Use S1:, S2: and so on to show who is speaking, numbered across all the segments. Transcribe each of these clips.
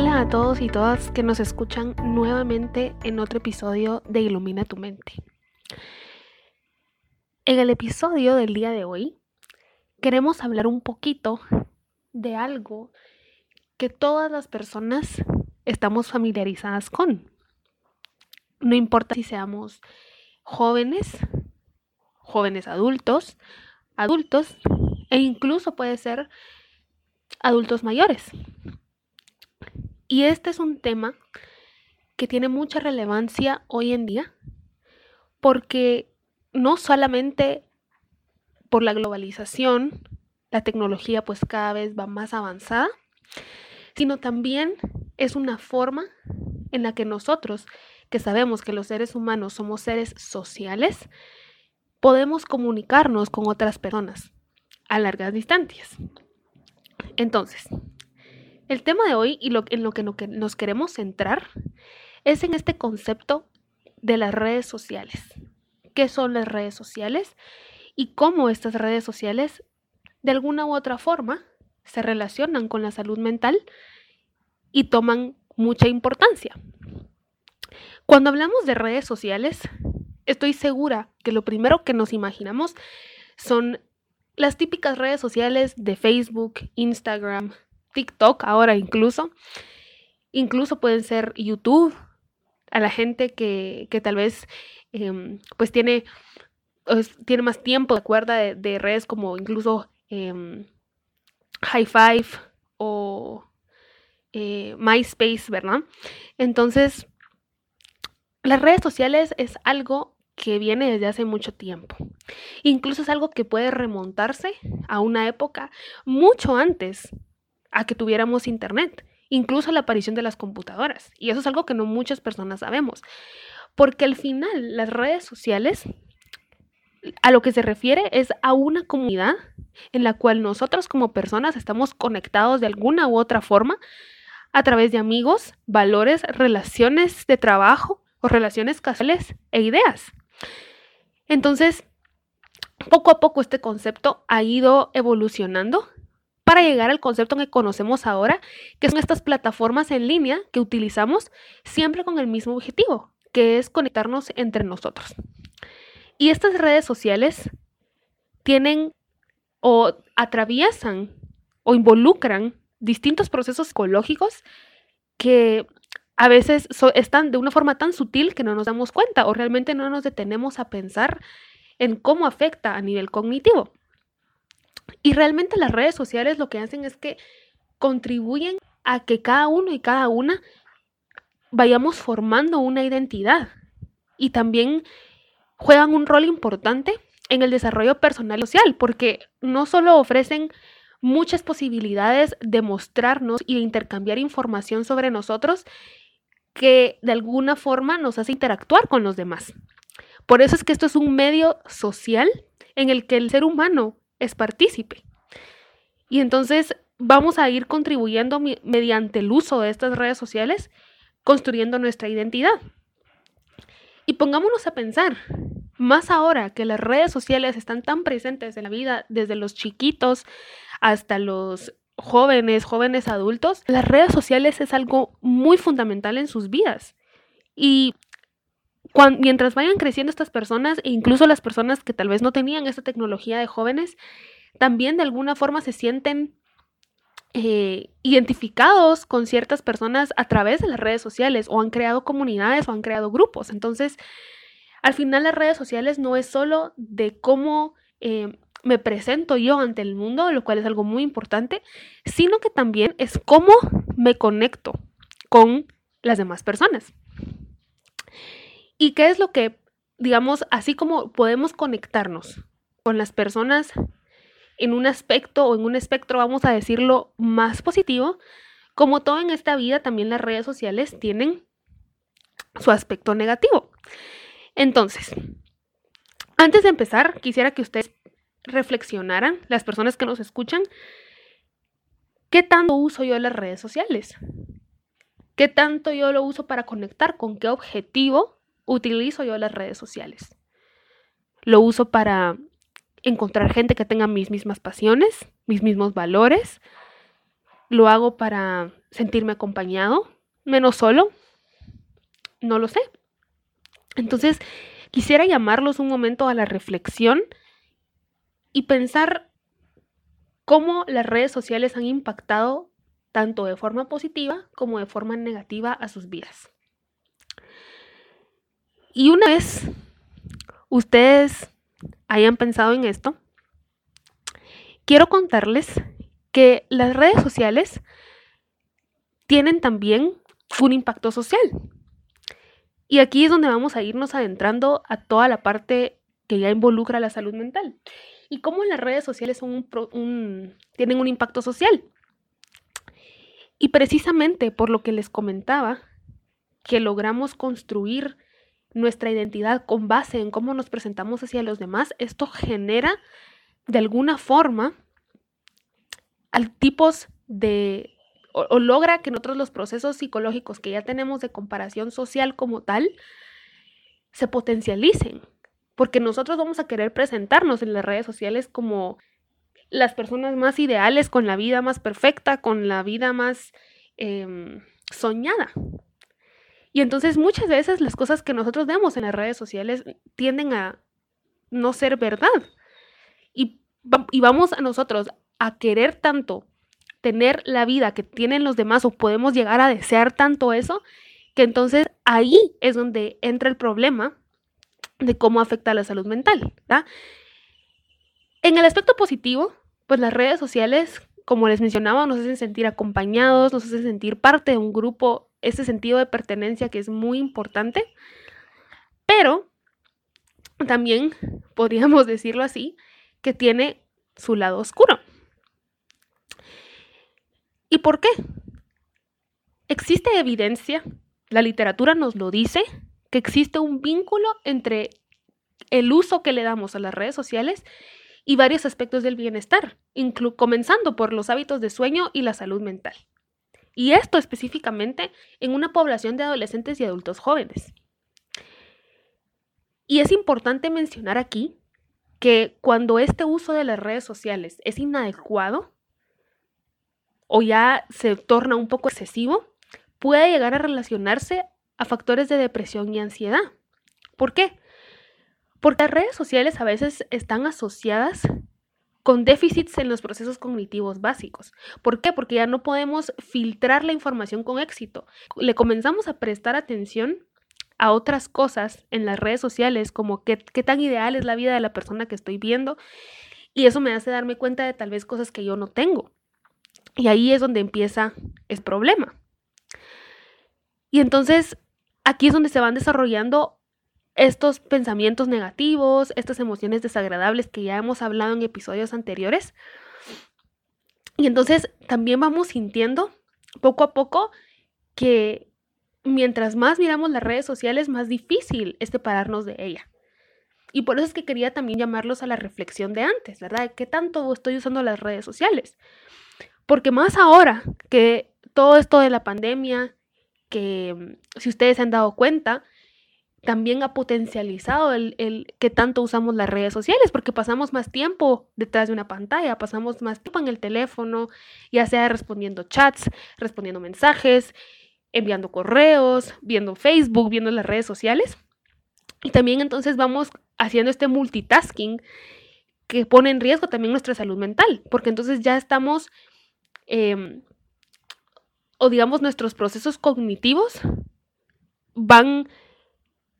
S1: Hola a todos y todas que nos escuchan nuevamente en otro episodio de Ilumina tu mente. En el episodio del día de hoy queremos hablar un poquito de algo que todas las personas estamos familiarizadas con. No importa si seamos jóvenes, jóvenes adultos, adultos e incluso puede ser adultos mayores. Y este es un tema que tiene mucha relevancia hoy en día porque no solamente por la globalización, la tecnología pues cada vez va más avanzada, sino también es una forma en la que nosotros, que sabemos que los seres humanos somos seres sociales, podemos comunicarnos con otras personas a largas distancias. Entonces, el tema de hoy y en lo que nos queremos centrar es en este concepto de las redes sociales. ¿Qué son las redes sociales? Y cómo estas redes sociales, de alguna u otra forma, se relacionan con la salud mental y toman mucha importancia. Cuando hablamos de redes sociales, estoy segura que lo primero que nos imaginamos son las típicas redes sociales de Facebook, Instagram, TikTok ahora incluso. Incluso pueden ser YouTube. A la gente que, tal vez em, pues tiene, tiene más tiempo, de acuerdo de, redes como incluso eh, High Five o eh, MySpace, ¿verdad? Entonces, las redes sociales es algo que viene desde hace mucho tiempo. Incluso es algo que puede remontarse a una época mucho antes a que tuviéramos internet, incluso la aparición de las computadoras. Y eso es algo que no muchas personas sabemos, porque al final las redes sociales a lo que se refiere es a una comunidad en la cual nosotros como personas estamos conectados de alguna u otra forma a través de amigos, valores, relaciones de trabajo o relaciones casuales e ideas. Entonces, poco a poco este concepto ha ido evolucionando para llegar al concepto que conocemos ahora, que son estas plataformas en línea que utilizamos siempre con el mismo objetivo, que es conectarnos entre nosotros. Y estas redes sociales tienen o atraviesan o involucran distintos procesos psicológicos que a veces están de una forma tan sutil que no nos damos cuenta o realmente no nos detenemos a pensar en cómo afecta a nivel cognitivo. Y realmente las redes sociales lo que hacen es que contribuyen a que cada uno y cada una vayamos formando una identidad y también juegan un rol importante en el desarrollo personal y social, porque no solo ofrecen muchas posibilidades de mostrarnos y de intercambiar información sobre nosotros que de alguna forma nos hace interactuar con los demás. Por eso es que esto es un medio social en el que el ser humano es partícipe. Y entonces vamos a ir contribuyendo mediante el uso de estas redes sociales, construyendo nuestra identidad. Y pongámonos a pensar, más ahora que las redes sociales están tan presentes en la vida, desde los chiquitos hasta los jóvenes, jóvenes adultos, las redes sociales es algo muy fundamental en sus vidas. Y mientras vayan creciendo estas personas, e incluso las personas que tal vez no tenían esta tecnología de jóvenes, también de alguna forma se sienten eh, identificados con ciertas personas a través de las redes sociales o han creado comunidades o han creado grupos. Entonces, al final las redes sociales no es solo de cómo eh, me presento yo ante el mundo, lo cual es algo muy importante, sino que también es cómo me conecto con las demás personas. ¿Y qué es lo que, digamos, así como podemos conectarnos con las personas en un aspecto o en un espectro, vamos a decirlo, más positivo, como todo en esta vida, también las redes sociales tienen su aspecto negativo. Entonces, antes de empezar, quisiera que ustedes reflexionaran, las personas que nos escuchan, ¿qué tanto uso yo las redes sociales? ¿Qué tanto yo lo uso para conectar? ¿Con qué objetivo utilizo yo las redes sociales. Lo uso para encontrar gente que tenga mis mismas pasiones, mis mismos valores, ¿Lo hago para sentirme acompañado? ¿Menos solo? No lo sé. Entonces, quisiera llamarlos un momento a la reflexión y pensar cómo las redes sociales han impactado tanto de forma positiva como de forma negativa a sus vidas. Y una vez ustedes hayan pensado en esto, quiero contarles que las redes sociales tienen también un impacto social. Y aquí es donde vamos a irnos adentrando a toda la parte que ya involucra la salud mental. Y cómo las redes sociales son tienen un impacto social. Y precisamente por lo que les comentaba, que logramos construir nuestra identidad con base en cómo nos presentamos hacia los demás, esto genera de alguna forma tipos de o, logra que nosotros los procesos psicológicos que ya tenemos de comparación social como tal se potencialicen, porque nosotros vamos a querer presentarnos en las redes sociales como las personas más ideales, con la vida más perfecta, con la vida más em, soñada. Y entonces muchas veces las cosas que nosotros vemos en las redes sociales tienden a no ser verdad. Y, y vamos a nosotros a querer tanto tener la vida que tienen los demás o podemos llegar a desear tanto eso, que entonces ahí es donde entra el problema de cómo afecta a la salud mental. En el aspecto positivo, pues las redes sociales, como les mencionaba, nos hacen sentir acompañados, nos hacen sentir parte de un grupo, ese sentido de pertenencia que es muy importante, pero también podríamos decirlo así, que tiene su lado oscuro. ¿Y por qué? Existe evidencia, la literatura nos lo dice, que existe un vínculo entre el uso que le damos a las redes sociales y varios aspectos del bienestar, comenzando por los hábitos de sueño y la salud mental. Y esto específicamente en una población de adolescentes y adultos jóvenes. Y es importante mencionar aquí que cuando este uso de las redes sociales es inadecuado, o ya se torna un poco excesivo, puede llegar a relacionarse a factores de depresión y ansiedad. ¿Por qué? Porque las redes sociales a veces están asociadas con déficits en los procesos cognitivos básicos. ¿Por qué? Porque ya no podemos filtrar la información con éxito. Le comenzamos a prestar atención a otras cosas en las redes sociales, como qué, tan ideal es la vida de la persona que estoy viendo, y eso me hace darme cuenta de tal vez cosas que yo no tengo. Y ahí es donde empieza el problema. Y entonces aquí es donde se van desarrollando estos pensamientos negativos, estas emociones desagradables que ya hemos hablado en episodios anteriores. Y entonces también vamos sintiendo poco a poco que mientras más miramos las redes sociales, más difícil es separarnos de ella. Y por eso es que quería también llamarlos a la reflexión de antes, ¿verdad? ¿Qué tanto estoy usando las redes sociales? Porque más ahora que todo esto de la pandemia, que mm, si ustedes se han dado cuenta, también ha potencializado el, el, que tanto usamos las redes sociales, porque pasamos más tiempo detrás de una pantalla, pasamos más tiempo en el teléfono, ya sea respondiendo chats, respondiendo mensajes, enviando correos, viendo Facebook, viendo las redes sociales. Y también entonces vamos haciendo este multitasking que pone en riesgo también nuestra salud mental, porque entonces ya estamos Em, o digamos nuestros procesos cognitivos van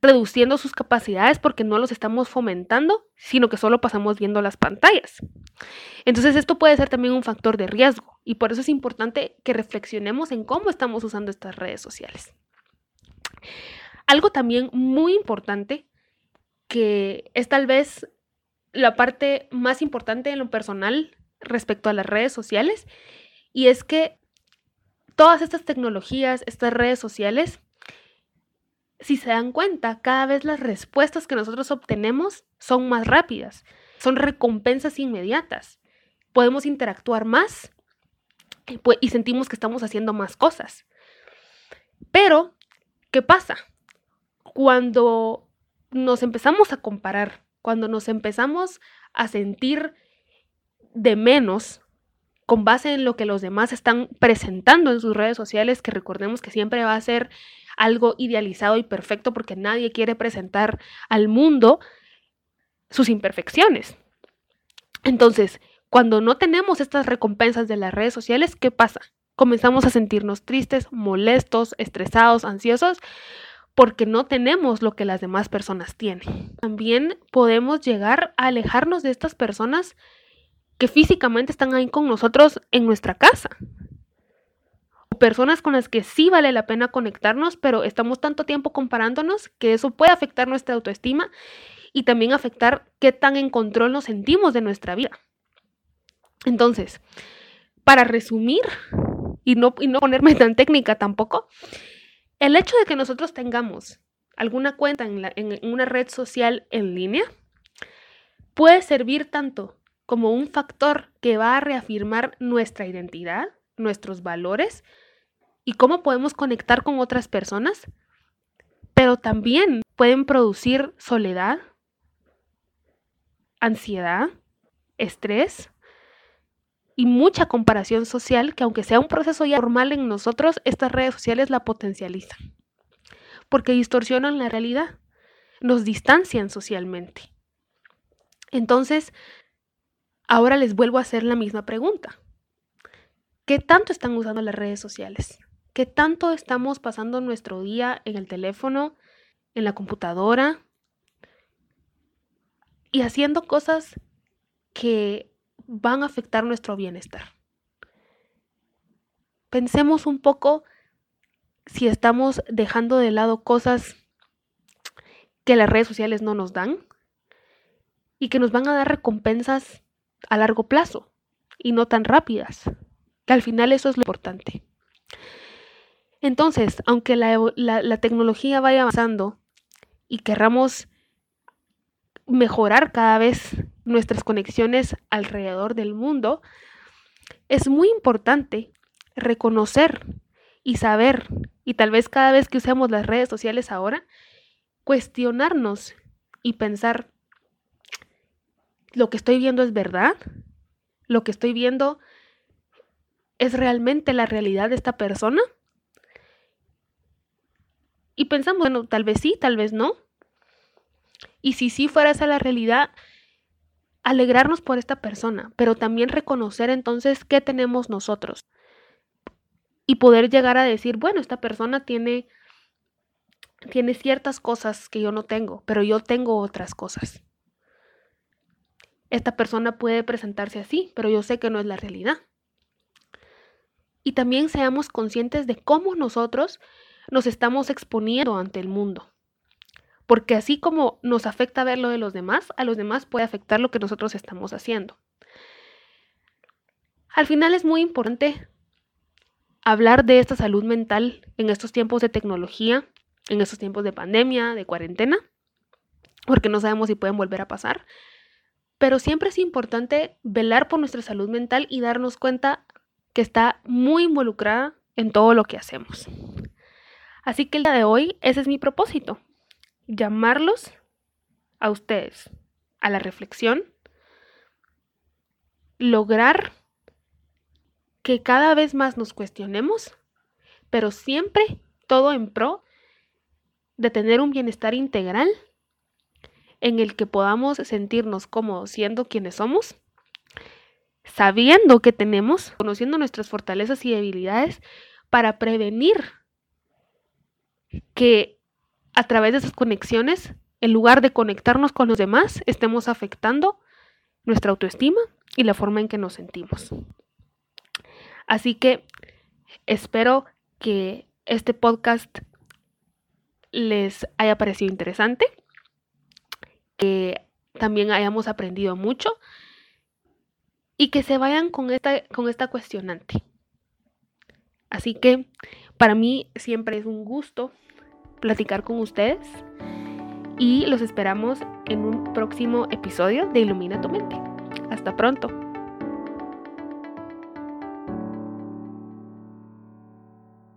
S1: reduciendo sus capacidades porque no los estamos fomentando, sino que solo pasamos viendo las pantallas. Entonces esto puede ser también un factor de riesgo y por eso es importante que reflexionemos en cómo estamos usando estas redes sociales. Algo también muy importante que es tal vez la parte más importante en lo personal respecto a las redes sociales y es que todas estas tecnologías, estas redes sociales, si se dan cuenta, cada vez las respuestas que nosotros obtenemos son más rápidas, son recompensas inmediatas. Podemos interactuar más y sentimos que estamos haciendo más cosas. Pero, ¿qué pasa? Cuando nos empezamos a comparar, cuando nos empezamos a sentir de menos con base en lo que los demás están presentando en sus redes sociales, que recordemos que siempre va a ser algo idealizado y perfecto porque nadie quiere presentar al mundo sus imperfecciones. Entonces, cuando no tenemos estas recompensas de las redes sociales, ¿qué pasa? Comenzamos a sentirnos tristes, molestos, estresados, ansiosos, porque no tenemos lo que las demás personas tienen. También podemos llegar a alejarnos de estas personas que físicamente están ahí con nosotros en nuestra casa. O personas con las que sí vale la pena conectarnos, pero estamos tanto tiempo comparándonos que eso puede afectar nuestra autoestima y también afectar qué tan en control nos sentimos de nuestra vida. Entonces, para resumir y no, y no ponerme tan técnica tampoco, el hecho de que nosotros tengamos alguna cuenta en, en una red social en línea puede servir tanto como un factor que va a reafirmar nuestra identidad, nuestros valores y cómo podemos conectar con otras personas, pero también pueden producir soledad, ansiedad, estrés y mucha comparación social que aunque sea un proceso ya normal en nosotros, estas redes sociales la potencializan. Porque distorsionan la realidad, nos distancian socialmente. Entonces, ahora les vuelvo a hacer la misma pregunta. ¿Qué tanto están usando las redes sociales? ¿Qué tanto estamos pasando nuestro día en el teléfono, en la computadora, y haciendo cosas que van a afectar nuestro bienestar. Pensemos un poco si estamos dejando de lado cosas que las redes sociales no nos dan y que nos van a dar recompensas a largo plazo y no tan rápidas, que al final eso es lo importante. Entonces, aunque la, la tecnología vaya avanzando y querramos mejorar cada vez nuestras conexiones alrededor del mundo, es muy importante reconocer y saber, y tal vez cada vez que usemos las redes sociales ahora, cuestionarnos y pensar, ¿lo que estoy viendo es verdad? ¿Lo que estoy viendo es realmente la realidad de esta persona? Y pensamos, bueno, tal vez sí, tal vez no. Y si sí fuera esa la realidad, alegrarnos por esta persona, pero también reconocer entonces qué tenemos nosotros. Y poder llegar a decir, bueno, esta persona tiene, tiene ciertas cosas que yo no tengo, pero yo tengo otras cosas. Esta persona puede presentarse así, pero yo sé que no es la realidad. Y también seamos conscientes de cómo nosotros nos estamos exponiendo ante el mundo porque así como nos afecta ver lo de los demás, a los demás puede afectar lo que nosotros estamos haciendo. Al final es muy importante hablar de esta salud mental en estos tiempos de tecnología, en estos tiempos de pandemia, de cuarentena, porque no sabemos si pueden volver a pasar. Pero siempre es importante velar por nuestra salud mental y darnos cuenta que está muy involucrada en todo lo que hacemos. Así que el día de hoy ese es mi propósito, llamarlos a ustedes a la reflexión, lograr que cada vez más nos cuestionemos, pero siempre todo en pro de tener un bienestar integral en el que podamos sentirnos como siendo quienes somos, sabiendo que tenemos, conociendo nuestras fortalezas y debilidades para prevenir que a través de esas conexiones, en lugar de conectarnos con los demás, estemos afectando nuestra autoestima y la forma en que nos sentimos. Así que espero que este podcast les haya parecido interesante, que también hayamos aprendido mucho y que se vayan con esta, con esta cuestionante. Así que para mí siempre es un gusto platicar con ustedes y los esperamos en un próximo episodio de Ilumina tu mente. Hasta pronto.